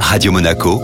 Radio Monaco,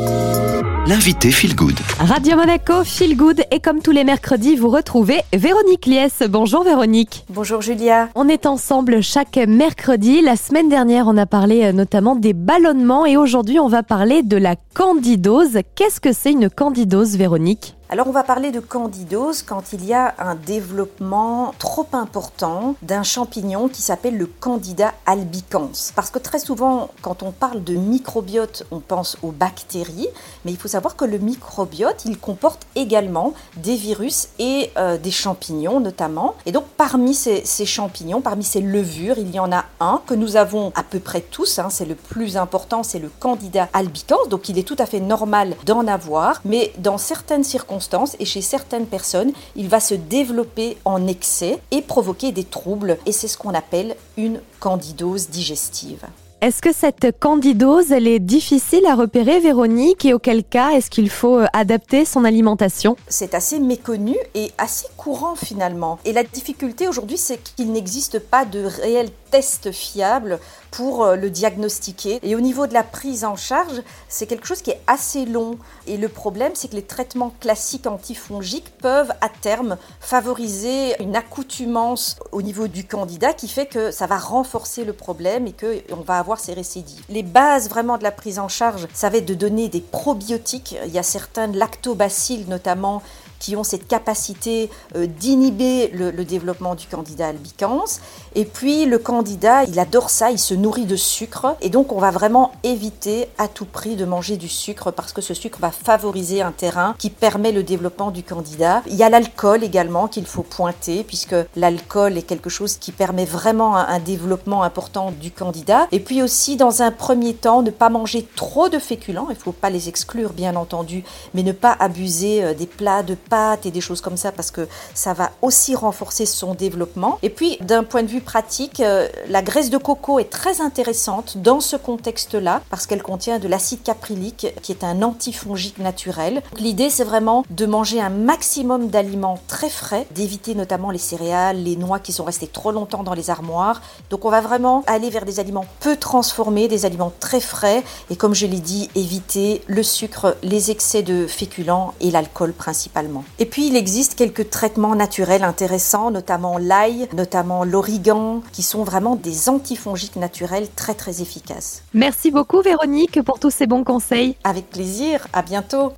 l'invité Feel Good. Radio Monaco, Feel Good. Et comme tous les mercredis, vous retrouvez Véronique Lies. Bonjour Véronique. Bonjour Julia. On est ensemble chaque mercredi. La semaine dernière, on a parlé euh, notamment des ballonnements et aujourd'hui, on va parler de la candidose. Qu'est-ce que c'est une candidose, Véronique? Alors on va parler de candidose quand il y a un développement trop important d'un champignon qui s'appelle le candida albicans. Parce que très souvent quand on parle de microbiote, on pense aux bactéries, mais il faut savoir que le microbiote, il comporte également des virus et euh, des champignons notamment. Et donc parmi ces, champignons, parmi ces levures, il y en a un que nous avons à peu près tous, hein, c'est le plus important, c'est le candida albicans, donc il est tout à fait normal d'en avoir, mais dans certaines circonstances, et chez certaines personnes, il va se développer en excès et provoquer des troubles et c'est ce qu'on appelle une candidose digestive. Est-ce que cette candidose, elle est difficile à repérer, Véronique, et auquel cas est-ce qu'il faut euh, adapter son alimentation? C'est assez méconnu et assez courant finalement. Et la difficulté aujourd'hui, c'est qu'il n'existe pas de réel test fiable pour euh, le diagnostiquer. Et au niveau de la prise en charge, c'est quelque chose qui est assez long. Et le problème, c'est que les traitements classiques antifongiques peuvent à terme favoriser une accoutumance au niveau du candidat qui fait que ça va renforcer le problème et qu'on va avoir ces récidives. Les bases vraiment de la prise en charge, ça va être de donner des probiotiques. Il y a certains lactobacilles notamment qui ont cette capacité euh, d'inhiber le, développement du candidat albicans. Et puis le candidat, il adore ça, il se nourrit de sucre. Et donc on va vraiment éviter à tout prix de manger du sucre parce que ce sucre va favoriser un terrain qui permet le développement du candidat. Il y a l'alcool également qu'il faut pointer puisque l'alcool est quelque chose qui permet vraiment un, un développement important du candidat. Et puis aussi dans un premier temps, ne pas manger trop de féculents. Il ne faut pas les exclure bien entendu, mais ne pas abuser euh, des plats de et des choses comme ça parce que ça va aussi renforcer son développement. Et puis d'un point de vue pratique, euh, la graisse de coco est très intéressante dans ce contexte-là parce qu'elle contient de l'acide caprylique qui est un antifongique naturel. L'idée c'est vraiment de manger un maximum d'aliments très frais, d'éviter notamment les céréales, les noix qui sont restées trop longtemps dans les armoires. Donc on va vraiment aller vers des aliments peu transformés, des aliments très frais et comme je l'ai dit, éviter le sucre, les excès de féculents et l'alcool principalement. Et puis il existe quelques traitements naturels intéressants, notamment l'ail, notamment l'origan, qui sont vraiment des antifongiques naturels très très efficaces. Merci beaucoup Véronique pour tous ces bons conseils. Avec plaisir, à bientôt.